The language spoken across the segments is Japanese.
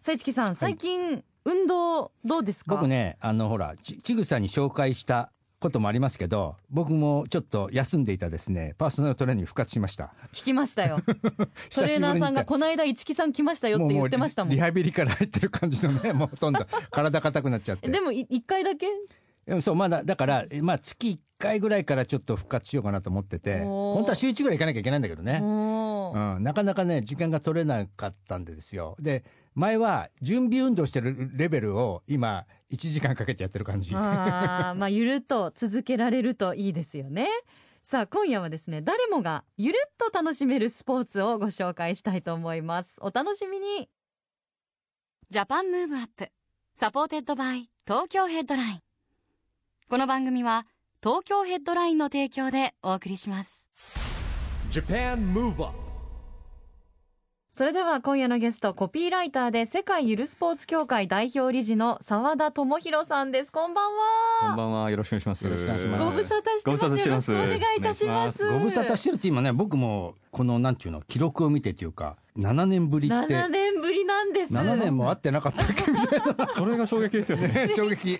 さあ市木さん、最近、運動どうですか？僕ねあのほらちちぐさに紹介したこともありますけど僕もちょっと休んでいたですねパーソナルトレーニング復活しました聞きましたよ。トレーナーさんがこの間市木さん来ましたよって言ってましたもん。リハビリから入ってる感じのね もうほとんど体硬くなっちゃってでもい一回だけ？うんそうまだだからまあ月1回ぐらいからちょっと復活しようかなと思ってて本当は週1ぐらい行かなきゃいけないんだけどね、うん、なかなかね時間が取れなかったんでですよで前は準備運動してるレベルを今1時間かけてやってる感じあーまあゆるっと続けられるといいですよね。さあ今夜はですね誰もがゆるっと楽しめるスポーツをご紹介したいと思います。お楽しみに。 Japan Move Up supported by Tokyo Headline。この番組は東京ヘッドラインの提供でお送りします。Japan Move Up それでは今夜のゲストコピーライターで世界ゆるスポーツ協会代表理事の澤田智博さんです。こんばんは。こんばんは。よろしくお願いします。よろしくお願いしますご無沙汰してます。よろしくお願いいたします。おご無沙汰してるって今ね僕もこのなんていうの記録を見てっていうか7年ぶりって7年ぶりなんです。7年も会ってなかったっけみたいな。それが衝撃ですよね。ね衝撃。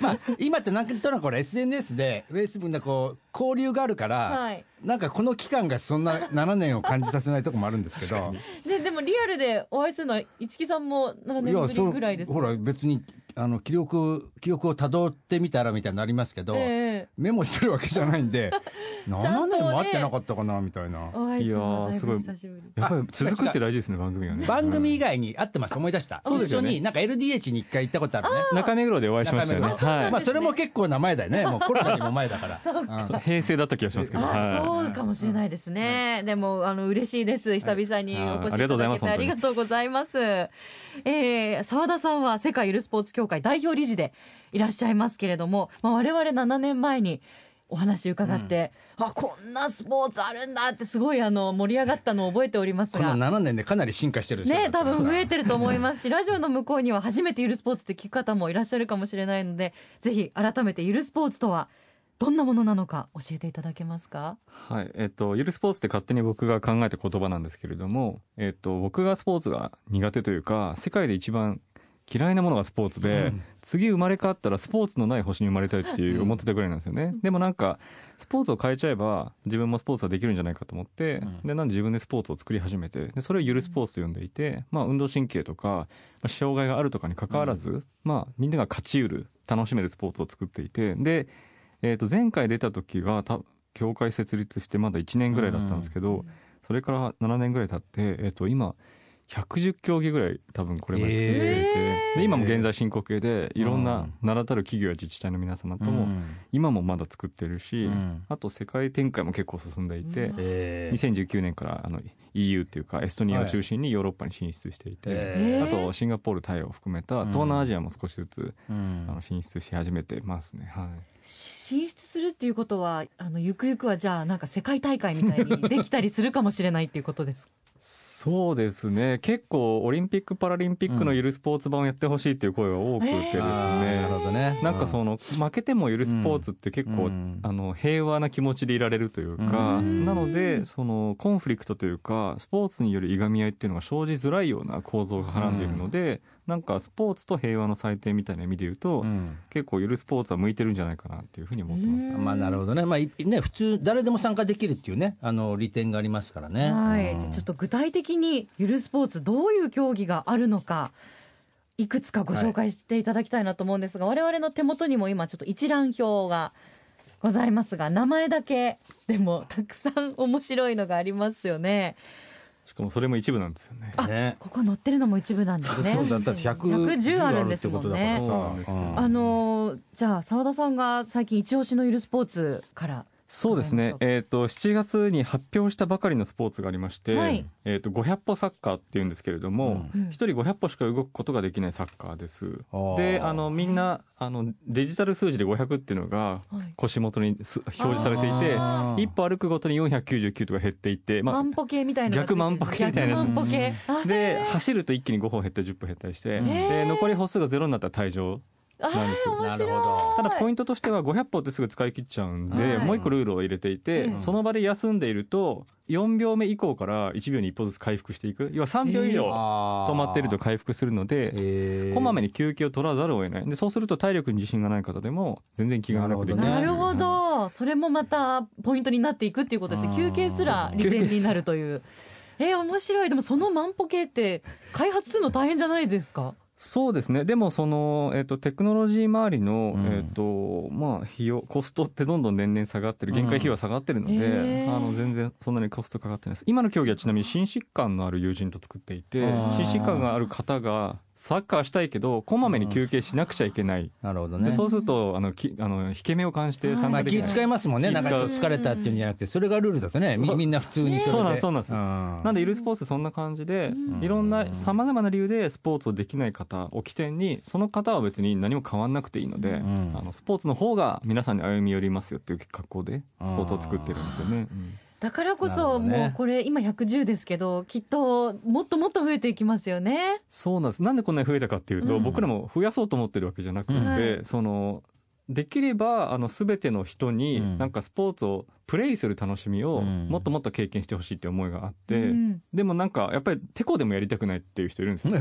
まあ今ってなんとなくこれ SNS でフェイスブックでこう交流があるから、はい。なんかこの期間がそんな7年を感じさせないとこもあるんですけど。ででもリアルでお会いするのは市木さんも7年ぶりぐらいですほら別にあの記録記録をたどってみたらみたいになりますけど、ええ。メモしてるわけじゃないんで 7ちゃんとね年も会ってなかったかなみたいな。お会いやーすごい。やっぱり続くって大事ですね、番組がね。番組以外に会ってます思い出した。一緒になんか LDH に一回行ったことあるね。中目黒でお会いしましたよね。はい。まあそれも結構な前だよね。もうコロナにも前だから。そうん。平成だった気がしますけど。あはそうかもしれないですね、でもあの嬉しいです。久々にお越しいただけてあありりがとうございます。えー澤田さんは世界ゆるスポーツ協会代表理事でいらっしゃいますけれども、まあ、我々7年前にお話伺って、あこんなスポーツあるんだってすごいあの盛り上がったのを覚えておりますこのが7年でかなり進化してるでしょね多分増えてると思いますしラジオの向こうには初めてゆるスポーツって聞く方もいらっしゃるかもしれないのでぜひ改めてゆるスポーツとはどんなものなのか教えていただけますか？い。はい。えっと、ゆるスポーツって勝手に僕が考えた言葉なんですけれども、えっと、僕がスポーツが苦手というか、世界で一番嫌いなものがスポーツで、次生まれ変わったらスポーツのない星に生まれたいっていう思ってたぐらいなんですよね。でもなんか、スポーツを変えちゃえば、自分もスポーツはできるんじゃないかと思って、で、なんで自分でスポーツを作り始めて、で、それをゆるスポーツと呼んでいて、まあ、運動神経とか、まあ障害があるとかに関わらず、まあ、みんなが勝ち得る、楽しめるスポーツを作っていて、で、えっと、前回出た時が、た協会設立してまだ1年ぐらいだったんですけど、それから7年ぐらい経って、えっと、今、110競技ぐらい多分これまで作っていて、で今も現在進行形でいろんな名だたる企業や自治体の皆様とも今もまだ作ってるし、うん。あと世界展開も結構進んでいて、えー。2019年からあの EU っていうかエストニアを中心にヨーロッパに進出していて、えー。あとシンガポールタイを含めた東南アジアも少しずつ、うん。あの進出し始めてますね。はい。進出するっていうことはあのゆくゆくはじゃあなんか世界大会みたいにできたりするかもしれないっていうことですか？そうですね。結構オリンピック・パラリンピックのゆるスポーツ版をやってほしいっていう声が多くてですね、なるほどね。なんかその負けてもゆるスポーツって結構、うん。あの平和な気持ちでいられるというか、うん。なのでそのコンフリクトというかスポーツによるいがみ合いっていうのが生じづらいような構造がはらんでいるので、なんかスポーツと平和の祭典みたいな意味で言うと、うん。結構ゆるスポーツは向いてるんじゃないかなっていうふうに思ってます。うん。まあなるほどね。まあいね普通誰でも参加できるっていうねあの利点がありますからね。はい、うん。ちょっと具体的にゆるスポーツどういう競技があるのかいくつかご紹介していただきたいなと思うんですが、我々の手元にも今ちょっと一覧表がございますが名前だけでもたくさん面白いのがありますよね。しかもそれも一部なんですよね。ねここ載ってるのも一部なんですね。そうだだって100 110あるんですもんね。あのーじゃあ澤田さんが最近一押しのゆるスポーツからそうですね、えー、と7月に発表したばかりのスポーツがありまして、はい。えー、と500歩サッカーっていうんですけれども、うん。1人500歩しか動くことができないサッカーです。であのみんなあのデジタル数字で500っていうのがはい。腰元にす表示されていて一歩歩くごとに499とか減っていって、ま万歩計みたいな逆万歩計みたいな。で走ると一気に5歩減ったり10歩減ったりして、うんで残り歩数がゼロになったら退場。あなんですよ。なるほどただポイントとしては500歩ってすぐ使い切っちゃうんで、はい。もう一個ルールを入れていて、うん。その場で休んでいると4秒目以降から1秒に1歩ずつ回復していく。要は3秒以上止まっていると回復するので、えー。こまめに休憩を取らざるを得ない。でそうすると体力に自信がない方でも全然気がなくできる。なるほうんど。それもまたポイントになっていくっていうことですうん。休憩すら利便になるという。えー、面白い。でもその万歩計って開発するの大変じゃないですか？そうですね。でもその、えっとテクノロジー周りの、うん。えっとまあ、費用コストってどんどん年々下がってる。限界費用は下がってるので、うんあの全然そんなにコストかかってないです。今の競技はちなみに心疾患のある友人と作っていて心疾患がある方がサッカーしたいけどこまめに休憩しなくちゃいけない、なるほどね。でそうするとあのきあの引け目を感じて参まあ、加できない、気使いますもんね、なんか疲れたっていうんじゃなくて、それがルールだとね、みみんな普通にそれで。そうなんですそうなんです。ん。なんでゆるスポーツそんな感じで、うん。いろんなさまざまな理由でスポーツをできない方を起点にその方は別に何も変わんなくていいので、ん。あのスポーツの方が皆さんに歩み寄りますよっていう格好でスポーツを作ってるんですよね。だからこそどね。もうこれ今110ですけどきっともっともっと増えていきますよね。そうなんです。なんでこんなに増えたかっていうと、うん。僕らも増やそうと思ってるわけじゃなくて、はい。そのできればあの全ての人うん。になんかスポーツをプレイする楽しみをうん。もっともっと経験してほしいって思いがあって、うん。でもなんかやっぱりてこでもやりたくないっていう人いるんですよ。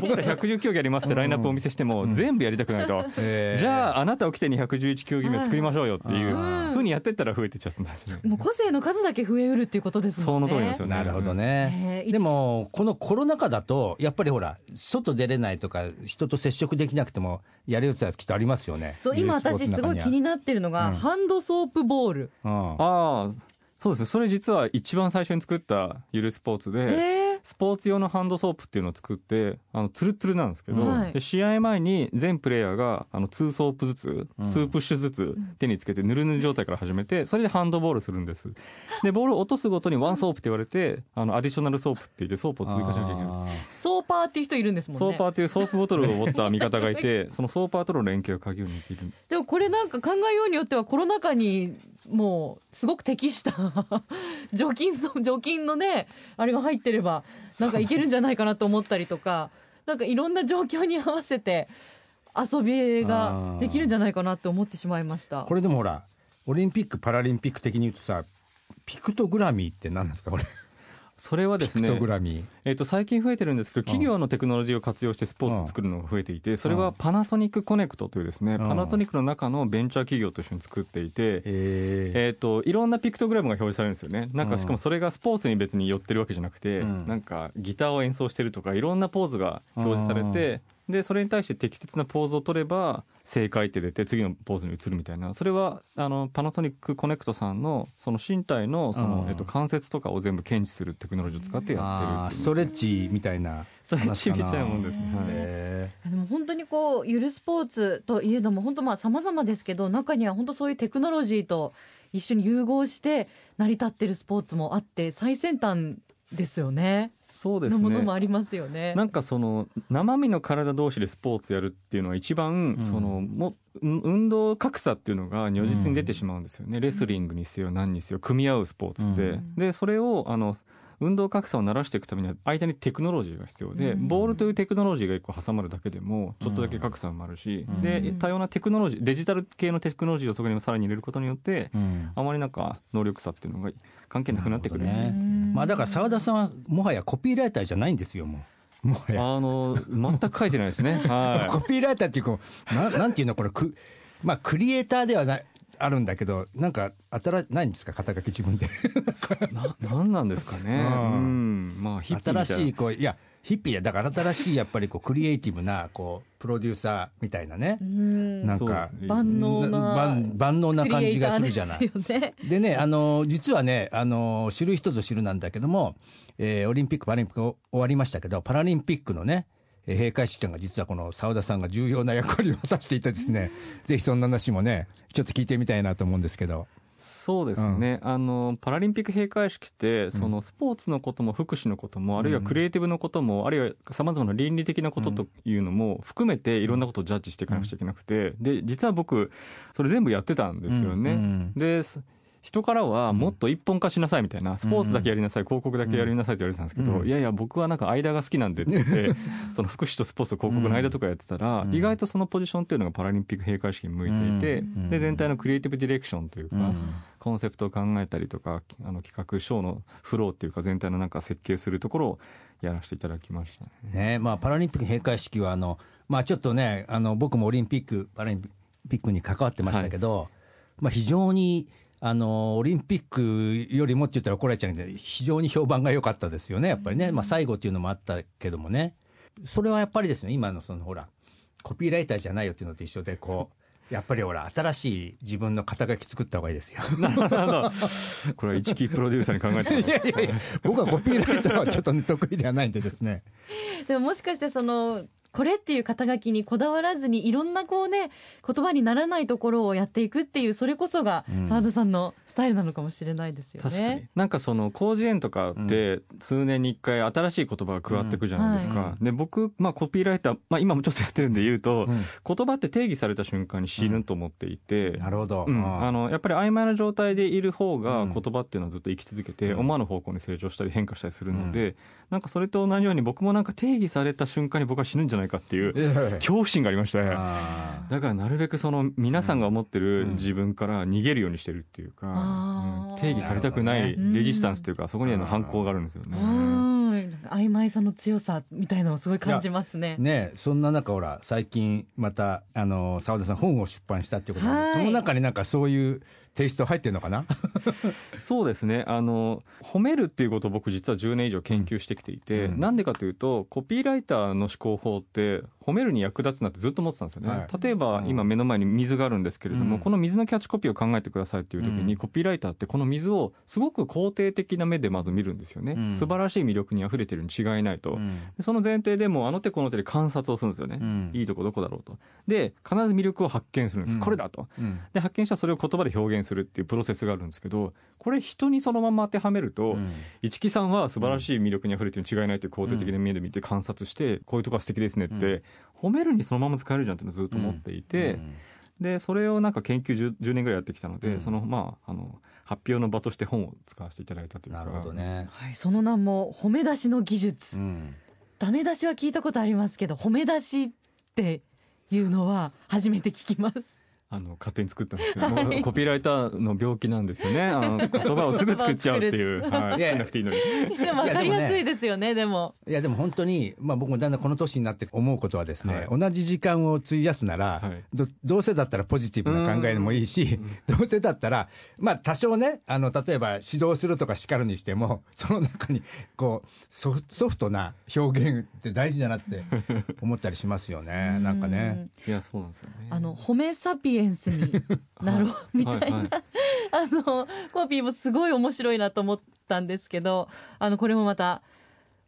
僕ら110競技ありますってラインナップをお見せしてもうん。全部やりたくないと、えー。じゃああなたを起点に111競技目作りましょうよっていううん。ふうにやってったら増えてっちゃったんですね。もう個性の数だけ増えうるっていうことですもんね。その通りですよね。なるほどへね。ーでも、このコロナ禍だと、やっぱりほら、外出れないとか、人と接触できなくても、やるやつはきっとありますよね。そう今私すごい気になってるのが、うん。ハンドソープボール。うんああそうですね。それ実は一番最初に作ったゆるスポーツで。えー。スポーツ用のハンドソープっていうのを作ってあのツルツルなんですけど、はい。で試合前に全プレイヤーがあの2ソープずつ、うん。2プッシュずつ手につけてぬるぬる状態から始めてそれでハンドボールするんです。でボールを落とすごとに one soap って言われてあの additional soap って言ってソープを追加しなきゃいけない。あソーパーっていう人いるんですもんね。ソーパーっていうソープボトルを持った味方がいて そのソーパーとの連携を鍵を握っている。でもこれなんか考えようによってはコロナ禍にもうすごく適した 除菌そ除菌のねあれが入ってればなんかいけるんじゃないかなと思ったりとかなんかいろんな状況に合わせて遊びができるんじゃないかなって思ってしまいましたこれでもほら、オリンピック・パラリンピック的に言うとさ、ピクトグラミーって何なんですか、これ？それはですピクトねグラミー。えっと最近増えてるんですけど企業のテクノロジーを活用してスポーツを作るのが増えていてそれはパナソニックコネクトというですねんパナソニックの中のベンチャー企業と一緒に作っていてえ。えー、といろんなピクトグラムが表示されるんですよね。なんうんかしかもそれがスポーツに別に寄ってるわけじゃなくて、うん。なんかギターを演奏してるとかいろんなポーズが表示されてでそれに対して適切なポーズを取れば正解って出て次のポーズに移るみたいな。それはあのパナソニックコネクトさんのその身体のその、うん。えっと関節とかを全部検知するテクノロジーを使ってやってるストレッチみたいな。ストレッチみたいなもんでですね。はい。えでも本当にこうゆるスポーツといえども本当まあ様々ですけど中には本当そういうテクノロジーと一緒に融合して成り立ってるスポーツもあって最先端ですよね。そうですね。のものもありますよね。なんかその生身の体同士でスポーツやるっていうのは一番うん。そのもうん運動格差っていうのが如実に出てしまうんですよね、レスリングにせよ何にせよ組み合うスポーツで、うん。でそれをあの運動格差をならしていくためには間にテクノロジーが必要で、うん。ボールというテクノロジーが一個挟まるだけでもちょっとだけ格差もあるし、うん。で多様なテクノロジーデジタル系のテクノロジーをそこにさらに入れることによってうん。あまりなんか能力差っていうのが関係なくなってくるね。まあだから澤田さんはもはやコピーライターじゃないんですよもう。もはやあの全く書いてないですね。はい。コピーライターっていうかななんていうのこれくまあクリエイターではないあるんだけどなんか新ないんですか？肩書き自分で。ななんなんですかね。ううん。ん、まあ新しいこういやヒッピーやだから新しいやっぱりこうクリエイティブなこうプロデューサーみたいなねうんなんか万能な万万能な感じがするじゃないクリエイターですよね。でね、あの実はね、あの知る人ぞ知るなんだけども、えーオリンピック・パラリンピック終わりましたけど、パラリンピックのね、えー閉会式間が実はこの澤田さんが重要な役割を果たしていてですね、ぜひそんな話もね、ちょっと聞いてみたいなと思うんですけど。そうですね、あのパラリンピック閉会式ってそのスポーツのことも福祉のことも、あるいはクリエイティブのこともあるいはさまざまな倫理的なことというのも含めていろんなことをジャッジしていかなくちゃいけなくて、で実は僕それ全部やってたんですよね。うん。です人からはもっと一本化しなさいみたいな、スポーツだけやりなさい、広告だけやりなさいって言われてたんですけど、うんいやいや、僕はなんか間が好きなんでって言って、その福祉とスポーツと広告の間とかやってたら、うん。意外とそのポジションっていうのがパラリンピック閉会式に向いていて、うんで全体のクリエイティブディレクションというか、うんコンセプトを考えたりとか、あの企画書のフローっていうか、全体のなんか設計するところをやらせていただきましたね。ねまあ、パラリンピック閉会式はあの、まあ、ちょっとねあの僕もオリンピック・パラリンピックに関わってましたけど、まあ、非常にあのオリンピックよりもって言ったら怒られちゃうんで非常に評判が良かったですよねやっぱりね、まあ、最後っていうのもあったけどもねそれはやっぱりですね今のそのほらコピーライターじゃないよっていうのと一緒でこうやっぱりほら新しい自分の肩書き作った方がいいですよ。なるほど。これは一木プロデューサーに考えてもらういやいや僕はコピーライターはちょっと、ね、得意ではないんでですね。でももしかしてそのこれっていう肩書きにこだわらずにいろんなこうね言葉にならないところをやっていくっていうそれこそがうん。澤田さんのスタイルなのかもしれないですよね。確かに。なんかその広辞苑とかって数年に一回新しい言葉が加わっていくじゃないですか、で僕、まあ、コピーライター、まあ、今もちょっとやってるんで言うと、うん。言葉って定義された瞬間に死ぬと思っていて、なるほど。うん、あのやっぱり曖昧な状態でいる方がうん。言葉っていうのはずっと生き続けて、うん。思わぬ方向に成長したり変化したりするので、なんかそれと同じように僕もなんか定義された瞬間に僕は死ぬんじゃないかっていうえ恐怖心がありまして。だからなるべくその皆さんが思ってるうん。自分から逃げるようにしてるっていうか、定義されたくないレジスタンスというか、そこにへの反抗があるんですようね。んなんか曖昧さの強さみたいなのをすごい感じますね。ねそんな中ほら最近またあの澤田さん本を出版したっていうことではい。その中になんかそういうテイスト入ってるのかな？そうですね。あの褒めるっていうことを僕実は10年以上研究してきていて、うん。なんでかというとコピーライターの思考法って褒めるに役立つなってずっと思ってたんですよね、はい。例えばうん。今目の前に水があるんですけれども、うん。この水のキャッチコピーを考えてくださいっていう時に、うん。コピーライターってこの水をすごく肯定的な目でまず見るんですよね、うん。素晴らしい魅力に溢れてるに違いないと、でその前提でもうあの手この手で観察をするんですよね、うん。いいとこどこだろうと。で必ず魅力を発見するんです、うん。これだと。うん。で発見したらそれを言葉で表現するっていうプロセスがあるんですけどこれ人にそのまま当てはめると、うん。市木さんは素晴らしい魅力に溢れてるに違いないという肯定的な目で見て観察して、こういうとこが素敵ですねって、褒めるにそのまま使えるじゃんっていうのをずっと思っていて、でそれをなんか研究 10, 10年ぐらいやってきたので、うん。そのまああの発表の場として本を使わせていただいたというか。なるほどね、はい、その名も褒め出しの技術、うん。ダメ出しは聞いたことありますけど褒め出しっていうのは初めて聞きます。あの勝手に作ったんですけど、はい。コピーライターの病気なんですよね。あの 言葉をすぐ作っちゃうっていう、はい、いや作んなくていいのに。でも分かりやすいですよねでも。いやでも本当に、まあ、僕もだんだんこの年になって思うことはですね、は同じ時間を費やすなら、はい。どどうせだったらポジティブな考えでもいいし、どうせだったら、まあ、多少ねあの例えば指導するとか叱るにしても その中にこうソフソフトな表現って大事だなって思ったりしますよね。なんかね。いやそうなんですよね。あのホメサピエンスに なろうみたいな、はい。はい あのコピーもすごい面白いなと思ったんですけどあのこれもまた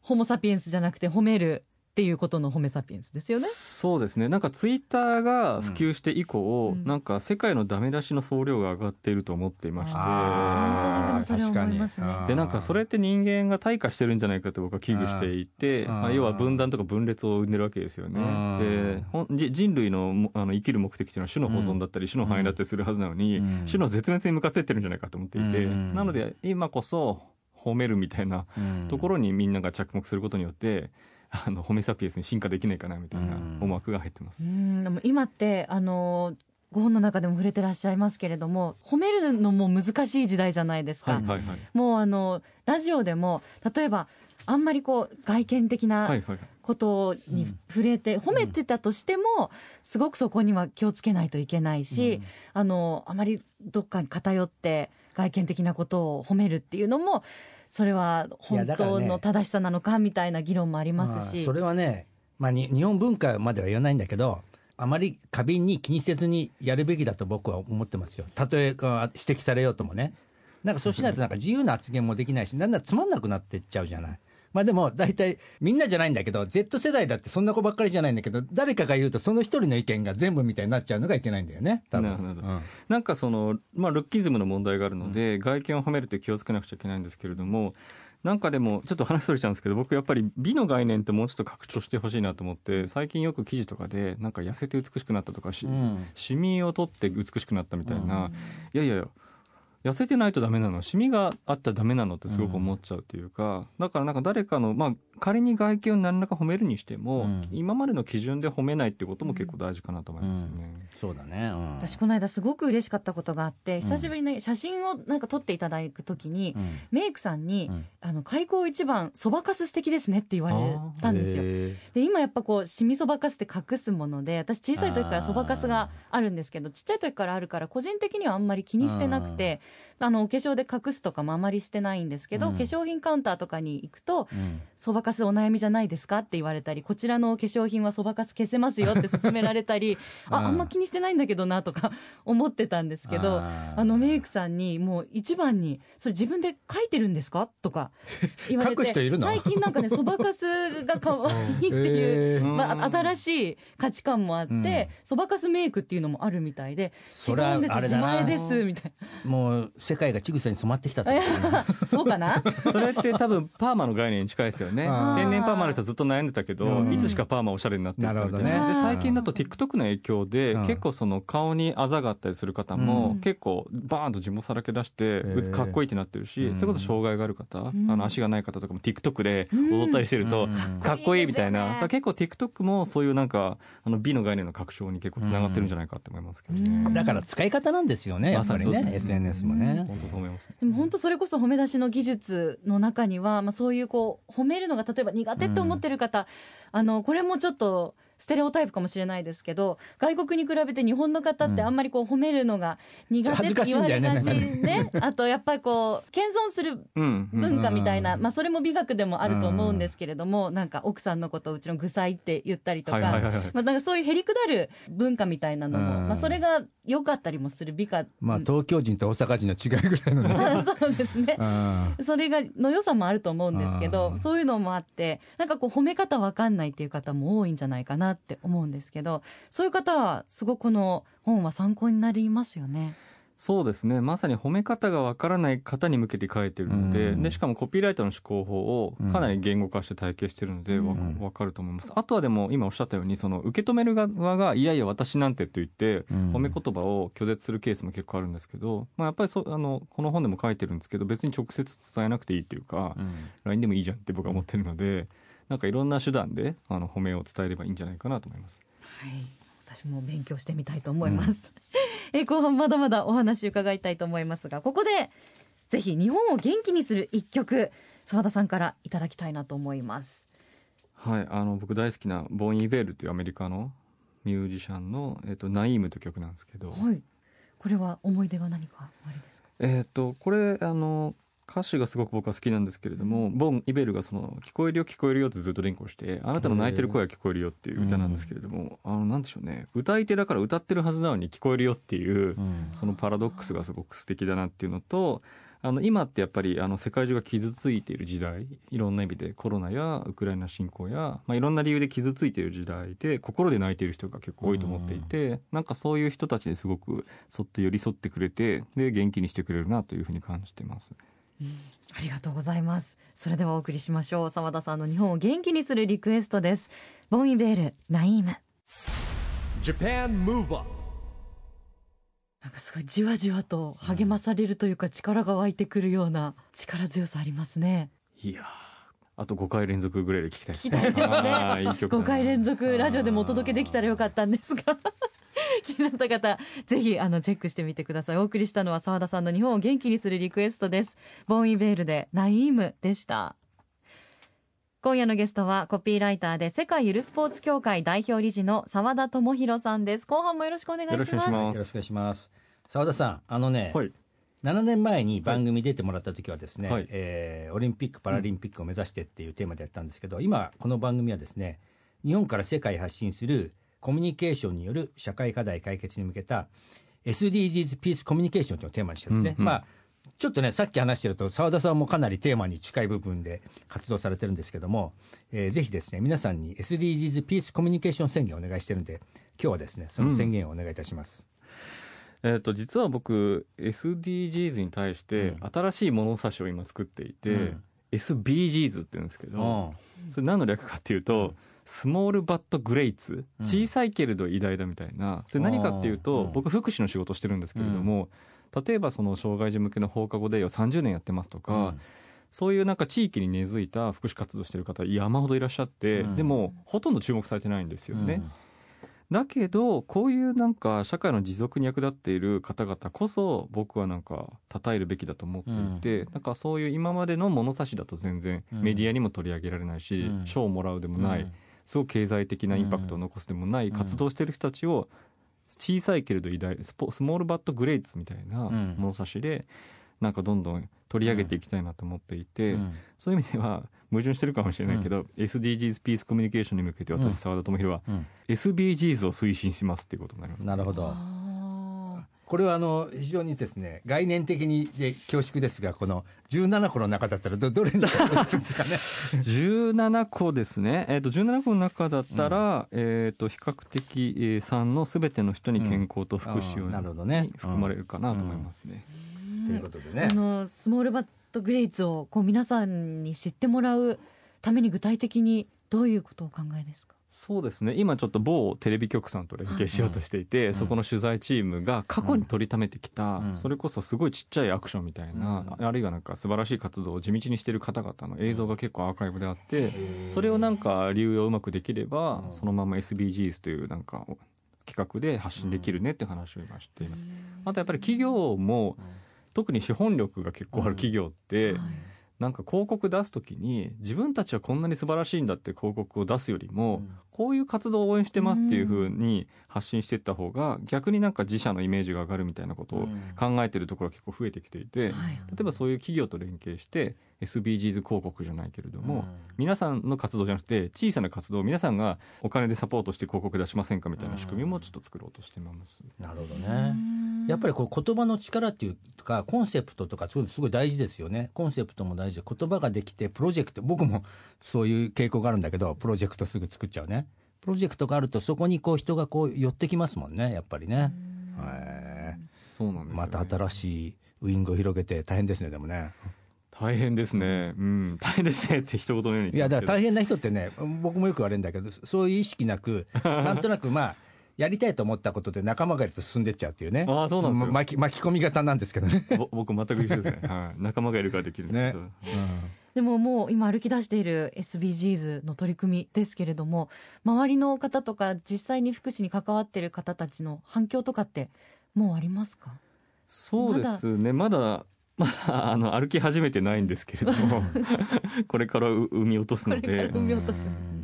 ホモ・サピエンスじゃなくて褒めるっていうことのホメサピエンスですよね。そうですね。なんかツイッターが普及して以降、うん。なんか世界のダメ出しの総量が上がっていると思っていまして。本当にでもそれは思いますね。確かにでなんかそれって人間が退化してるんじゃないかと僕は危惧していてうんまあ、要は分断とか分裂を生んでるわけですよね。うん。でほんじ人類のもあの生きる目的というのは種の保存だったり種の繁栄だったりするはずなのに、うん。種の絶滅に向かっていってるんじゃないかと思っていて、うん。なので今こそ褒めるみたいなところにみんなが着目することによってあのホメサピエンスに進化できないかなみたいな思惑が入ってます。うん。でも今ってあのご本の中でも触れてらっしゃいますけれども褒めるのも難しい時代じゃないですか。はいはいはい。もうあのラジオでも例えばあんまりこう外見的なことに触れて、褒めてたとしてもすごくそこには気をつけないといけないし、あのあまりどっかに偏って外見的なことを褒めるっていうのもそれは本当の正しさなのかみたいな議論もありますし、それはね、まあ、に日本文化までは言わないんだけどあまり過敏に気にせずにやるべきだと僕は思ってますよ。たとえか指摘されようともね。なんかそうしないとなんか自由な発言もできないしだんだんつまんなくなってっちゃうじゃないまあでも大体みんなじゃないんだけど Z 世代だってそんな子ばっかりじゃないんだけど誰かが言うとその一人の意見が全部みたいになっちゃうのがいけないんだよね多分。なるほど。うん。なんかその、まあ、ルッキズムの問題があるので、外見を褒めるって気をつけなくちゃいけないんですけれどもなんかでもちょっと話それちゃうんですけど僕やっぱり美の概念ってもうちょっと拡張してほしいなと思って最近よく記事とかでなんか痩せて美しくなったとかし、うん。シミを取って美しくなったみたいな、いやいやいや痩せてないとダメなのシミがあったらダメなのってすごく思っちゃうっていうか、だからなんか誰かのまあ仮に外見を何らか褒めるにしても、うん。今までの基準で褒めないってことも結構大事かなと思いますね。そうだね、うん。私この間すごく嬉しかったことがあって久しぶりに写真をなんか撮っていただくときに、うん。メイクさんに、うん。あの開口一番そばかす素敵ですねって言われたんですよ。へで今やっぱこうシミそばかすって隠すもので私小さい時からそばかすがあるんですけどちっちゃい時からあるから個人的にはあんまり気にしてなくてあのお化粧で隠すとかもあまりしてないんですけど、うん。化粧品カウンターとかに行くとそばかすお悩みじゃないですかって言われたりこちらの化粧品はそばかす消せますよって 勧められたりあうん。あんま気にしてないんだけどなとか思ってたんですけどあのメイクさんにもう一番に「それ自分で書いてるんですか?」とか言われて最近なんかね そばかすが可愛いっていう。まあ、新しい価値観もあっうん。てそばかすメイクっていうのもあるみたいで「違うんです自前です」みたいもう世界がちぐさに染まってきたってこと そうかな？それって多分パーマの概念に近いですよね。天然パーマの人はずっと悩んでたけど、うん。いつしかパーマおしゃれになってたみたいななるほどね。で最近だと TikTok の影響で、うん。結構その顔にあざがあったりする方も、うん。結構バーンと地もさらけ出して、ー。かっこいいってなってるし、うん。それこそ障害がある方、ん。あの足がない方とかも TikTok で踊ったりしてると、うん。かっこいいみたいな、結構 TikTok もそういうなんかあの美の概念の拡張に結構つながってるんじゃないかって思いますけどね、うんだから使い方なんですよねやっぱりね。まさにそうですね。SNS もね。本当そう思いますね。でも本当それこそ褒め出しの技術の中には、まあ、そういうこう褒めるのが例えば苦手って思ってる方、あのこれもちょっとステレオタイプかもしれないですけど外国に比べて日本の方ってあんまりこう褒めるのが苦手って言われがちね。あとやっぱりこう謙遜する文化みたいな、まあ、それも美学でもあると思うんですけれども、なんか奥さんのことをうちの具材って言ったりとか、まあ、なんかそういうへりくだる文化みたいなのも、うん。まあ、それが良かったりもする美化、まあ東京人と大阪人の違いぐらいのね。ま あそうですね。うん。それがの良さもあると思うんですけあどーそういうのもあってなんかこう褒め方わかんないっていう方も多いんじゃないかなって思うんですけどそういう方はすごくこの本は参考になりますよね。そうですね。まさに褒め方がわからない方に向けて書いてるので,、うん。でしかもコピーライターの思考法をかなり言語化して体系してるのでわ、うん。わかると思います。あとはでも今おっしゃったようにその受け止める側がいやいや私なんてって言ってうん。褒め言葉を拒絶するケースも結構あるんですけど、まあ、やっぱりそうあのこの本でも書いてるんですけど別に直接伝えなくていいっていうか、うん。LINE でもいいじゃんって僕は思ってるのでなんかいろんな手段であの褒めを伝えればいいんじゃないかなと思います。はい。私も勉強してみたいと思います、え後半まだまだお話伺いたいと思いますがここでぜひ日本を元気にする一曲澤田さんからいただきたいなと思います。はい、あの僕大好きなボン・イベールというアメリカのミュージシャンの「えっとナイーム」という曲なんですけど、はい。これは思い出が何かありですか？えっとこれあの歌詞がすごく僕は好きなんですけれども、ボン・イベールがその「聞こえるよ聞こえるよ」ってずっと連呼して「あなたの泣いてる声は聞こえるよ」っていう歌なんですけれども、あのなんでしょうね。歌い手だから歌ってるはずなのに聞こえるよっていう、うん。そのパラドックスがすごく素敵だなっていうのとあの今ってやっぱりあの世界中が傷ついている時代いろんな意味でコロナやウクライナ侵攻や、まあ、いろんな理由で傷ついている時代で心で泣いている人が結構多いと思っていて、なんかそういう人たちにすごくそっと寄り添ってくれてで元気にしてくれるなというふうに感じてます。ありがとうございます。それではお送りしましょう。澤田さんの日本を元気にするリクエストです。ボンイベールナイーム。Japan Move Up なんかすごいじわじわと励まされるというか力が湧いてくるような力強さありますね。いやーあと5回連続ぐらいで聞きたい聞きたいですね。いい曲だな。5回連続ラジオでもお届けできたらよかったんですが 気になった方ぜひあのチェックしてみてください。お送りしたのは澤田さんの日本を元気にするリクエストです。ボンイベールでナイームでした。今夜のゲストはコピーライターで世界ゆるスポーツ協会代表理事の澤田智博さんです。後半もよろしくお願いします。よろしくお願いします。澤田さんあのね、はい。7年前に番組出てもらった時はですね、はい。えーオリンピック・パラリンピックを目指してっていうテーマでやったんですけど、今この番組はですね日本から世界へ発信するコミュニケーションによる社会課題解決に向けた SDGs ピースコミュニケーションというのをテーマにしてるんですね、うんうんまあちょっとね、さっき話してると、澤田さんもかなりテーマに近い部分で活動されてるんですけども、えーぜひですね、皆さんに SDGs ピースコミュニケーション宣言をお願いしてるんで、今日はですね、その宣言をお願いいたします。えー、と実は僕 SDGs に対してうん。新しい物差しを今作っていて、うん。SBGs って言うんですけど、うん。それ何の略かっていうと、スモールバットグレイツうん。小さいけれど偉大だみたいな。それ何かっていうと、うん。僕福祉の仕事してるんですけれども、例えばその障害児向けの放課後デイを30年やってますとか、そういうなんか地域に根付いた福祉活動してる方山ほどいらっしゃって、うん。でもほとんど注目されてないんですよね。うん。だけどこういうなんか社会の持続に役立っている方々こそ僕はなんか称えるべきだと思っていて、なんかそういう今までの物差しだと全然うん。メディアにも取り上げられないし、うん。賞をもらうでもない、すごく経済的なインパクトを残すでもないうん。活動してる人たちを小さいけれど偉大スポスモールバットグレイツみたいなうん。物差しでなんかどんどん取り上げていきたいなと思っていて、うん。そういう意味では矛盾してるかもしれないけど、SDGs ピースコミュニケーションに向けてうん。私澤田智弘はうん。SBGs を推進しますっていうことになります。なるほど。あこれはあの非常にですね概念的にで恐縮ですがこの17個の中だったらどどれにするんですかね？17個ですね、えー、と17個の中だったら、えー、と比較的、えー、3のすべての人に健康と福祉を、うんなるほどねに含まれるかなと思いますね。ーということでねあ。のスモールバットグレイツをこう皆さんに知ってもらうために具体的にどういうことをお考えですか？そうですね。今ちょっと某テレビ局さんと連携しようとしていて、んそこの取材チームが過去に取りためてきた、うん。それこそすごいちっちゃいアクションみたいな、あるいはなんか素晴らしい活動を地道にしている方々の映像が結構アーカイブであって、それをなんか流用うまくできれば、うん。そのまま SBGs というなんか企画で発信できるねって話を今しています。あとやっぱり企業も特に資本力が結構ある企業って、はいなんか広告出す時に自分たちはこんなに素晴らしいんだって広告を出すよりも、こういう活動を応援してますっていうふうに発信していった方が逆になんか自社のイメージが上がるみたいなことを考えてるところが結構増えてきていて、はい。例えばそういう企業と連携して SBGs 広告じゃないけれども、皆さんの活動じゃなくて小さな活動を皆さんがお金でサポートして広告出しませんかみたいな仕組みもちょっと作ろうとしてます。なるほどね。やっぱりこう言葉の力っていうかコンセプトとかそういうのすごい大事ですよね。コンセプトも大事で言葉ができてプロジェクト僕もそういう傾向があるんだけどプロジェクトすぐ作っちゃうね。プロジェクトがあるとそこにこう人がこう寄ってきますもんねやっぱりね。へそうなんですよ、ーまね、た新しいウイングを広げて大変ですねでもね。大変ですね。うん、大変ですねって一言のようにいやだから大変変な人ってね僕もよく言われるんだけどそういう意識なく なんとなくまあやりたいと思ったことで仲間がいると進んでっちゃうっていうね。ああそうなんですよ。巻き巻き込み型なんですけどね。ぼ 僕全く一緒ですね、はい、仲間がいるからできるんですけど、ね。でももう今歩き出している SBGs の取り組みですけれども周りの方とか実際に福祉に関わっている方たちの反響とかってもうありますか？そうですね。まだまだあの歩き始めてないんですけれども これからう産み落とすので。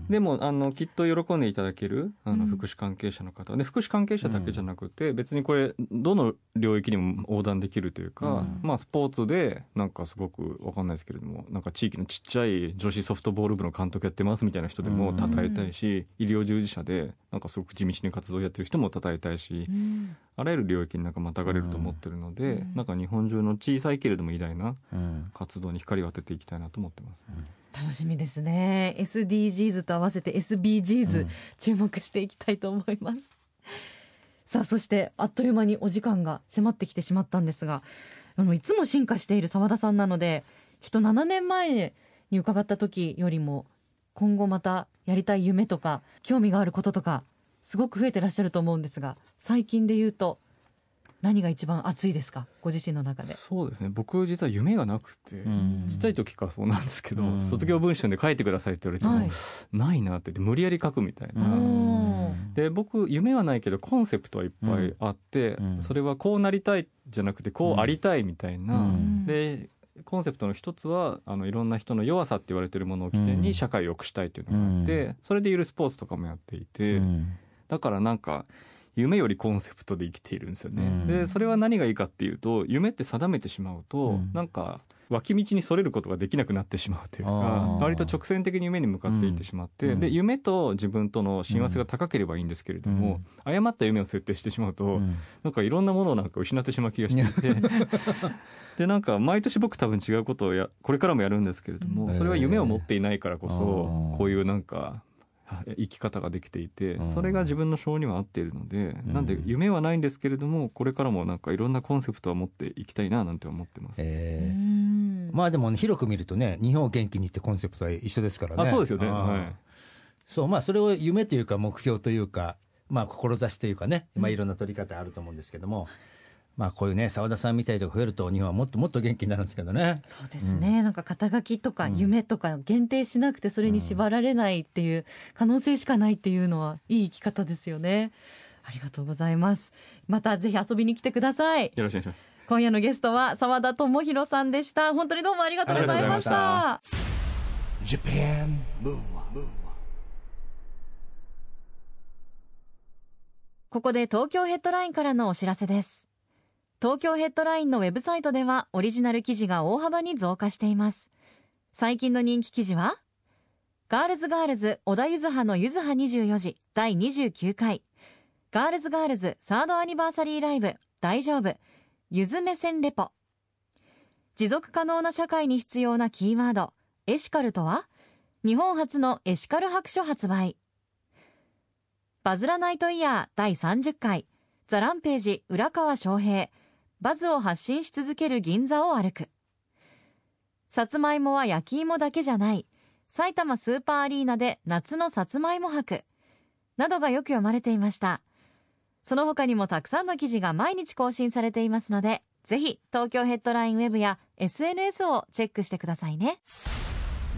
でもあのきっと喜んでいただけるあうん。の福祉関係者の方。で福祉関係者だけじゃなくて別にこれどの領域にも横断できるというか、うん。まあスポーツでなんかすごくわかんないですけれどもなんか地域のちっちゃい女子ソフトボール部の監督やってますみたいな人でもうん。称えたいし、医療従事者でなんかすごく地道に活動やってる人も称えたいし、うんあらゆる領域になんかまたがれると思ってるので、うん。なんか日本中の小さいけれども偉大なうん。活動に光を当てていきたいなと思ってます。楽しみですね。SDGs と合わせて SBGs、うん。注目していきたいと思います。さあそしてあっという間にお時間が迫ってきてしまったんですがあのいつも進化している澤田さんなのできっと7年前に伺った時よりも今後またやりたい夢とか興味があることとかすごく増えてらっしゃると思うんですが最近で言うと何が一番熱いですか？ご自身の中で。そうですね。僕実は夢がなくて、うん。ちっちゃい時からそうなんですけど、うん。卒業文集で書いてくださいって言われても、はい。ないなって。言って無理やり書くみたいな。ん。で僕夢はないけどコンセプトはいっぱいあって、うん。それはこうなりたいじゃなくてこうありたいみたいな、うん。でコンセプトの一つはあのいろんな人の弱さって言われてるものを起点うん。に社会を良くしたいというのがあって、うそれでゆるスポーツとかもやっていて、うんだからなんか夢よりコンセプトで生きているんですよね。うん。でそれは何がいいかっていうと夢って定めてしまうと、うん。なんか脇道にそれることができなくなってしまうというか割と直線的に夢に向かっていってしまって、うん。で夢と自分との親和性が高ければいいんですけれども、誤った夢を設定してしまうと、うん。なんかいろんなものをなんか失ってしまう気がしていてでなんか毎年僕多分違うことをやこれからもやるんですけれども、うん。それは夢を持っていないからこそ、こういうなんかは 生き方ができていてうん。それが自分の性には合っているので、うん。なんで夢はないんですけれどもこれからもなんかいろんなコンセプトは持っていきたいななんて思ってます。うえー。ん。まあでも、ね、広く見るとね、日本を元気にってコンセプトは一緒ですからね。あそうですよね、はい。そう、まあそれを夢というか目標というか、まあ志というかね、まあいろんな取り方あると思うんですけども、まあこういうね、澤田さんみたいとか増えると日本はもっともっと元気になるんですけどね。そうですね、なんか肩書きとかうん。夢とか限定しなくてそれに縛られないっていう可能性しかないっていうのはいい生き方ですよね。ありがとうございます。またぜひ遊びに来てください。よろしくお願いします。今夜のゲストは澤田智博さんでした。本当にどうもありがとうございました。Japan Move Up ここで東京ヘッドラインからのお知らせです東京ヘッドラインのウェブサイトではオリジナル記事が大幅に増加しています。最近の人気記事はガールズガールズ小田ゆずはのゆずは24時第29回ガールズガールズサードアニバーサリーライブ大丈夫。ゆず目線レポ。持続可能な社会に必要なキーワードエシカルとは日本初のエシカル白書発売。バズらナイトイヤー第30回。ザランページ浦川翔平。バズを発信し続ける銀座を歩く。さつまいもは焼き芋だけじゃない。埼玉スーパーアリーナで夏のさつまいも博。などがよく読まれていました。その他にもたくさんの記事が毎日更新されていますのでぜひ東京ヘッドラインウェブや SNS をチェックしてくださいね。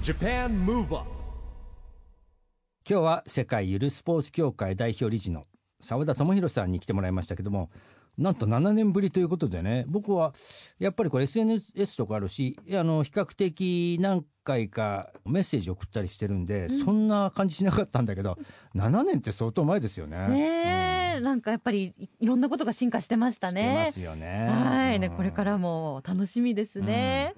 Japan Move Up 今日は世界ゆるスポーツ協会代表理事の澤田智博さんに来てもらいましたけどもなんと7年ぶりということでね僕はやっぱりこれ SNS とかあるしあの比較的何回かメッセージ送ったりしてるんで、そんな感じしなかったんだけど7年って相当前ですよね。ねえ、なんかやっぱりいいろんなことが進化してましたしてねますよね。はい、ね、うんこれからも楽しみですね。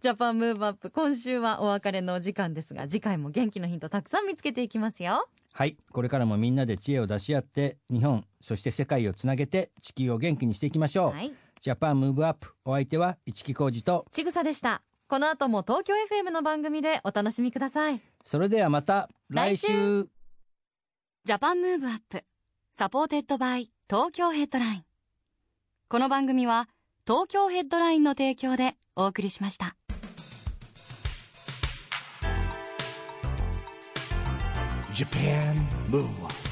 ジャパンムーブアップ、今週はお別れのお時間ですが、次回も元気のヒントたくさん見つけていきますよ。はいこれからもみんなで知恵を出し合って日本そして世界をつなげて地球を元気にしていきましょう、はい、ジャパンムーブアップお相手は一木広治とちぐさでした。この後も東京 FM の番組でお楽しみください。それではまた来週来週ジャパンムーブアップ、 supported by 東京ヘッドライン。この番組は東京ヘッドラインの提供でお送りしました。Japan. Move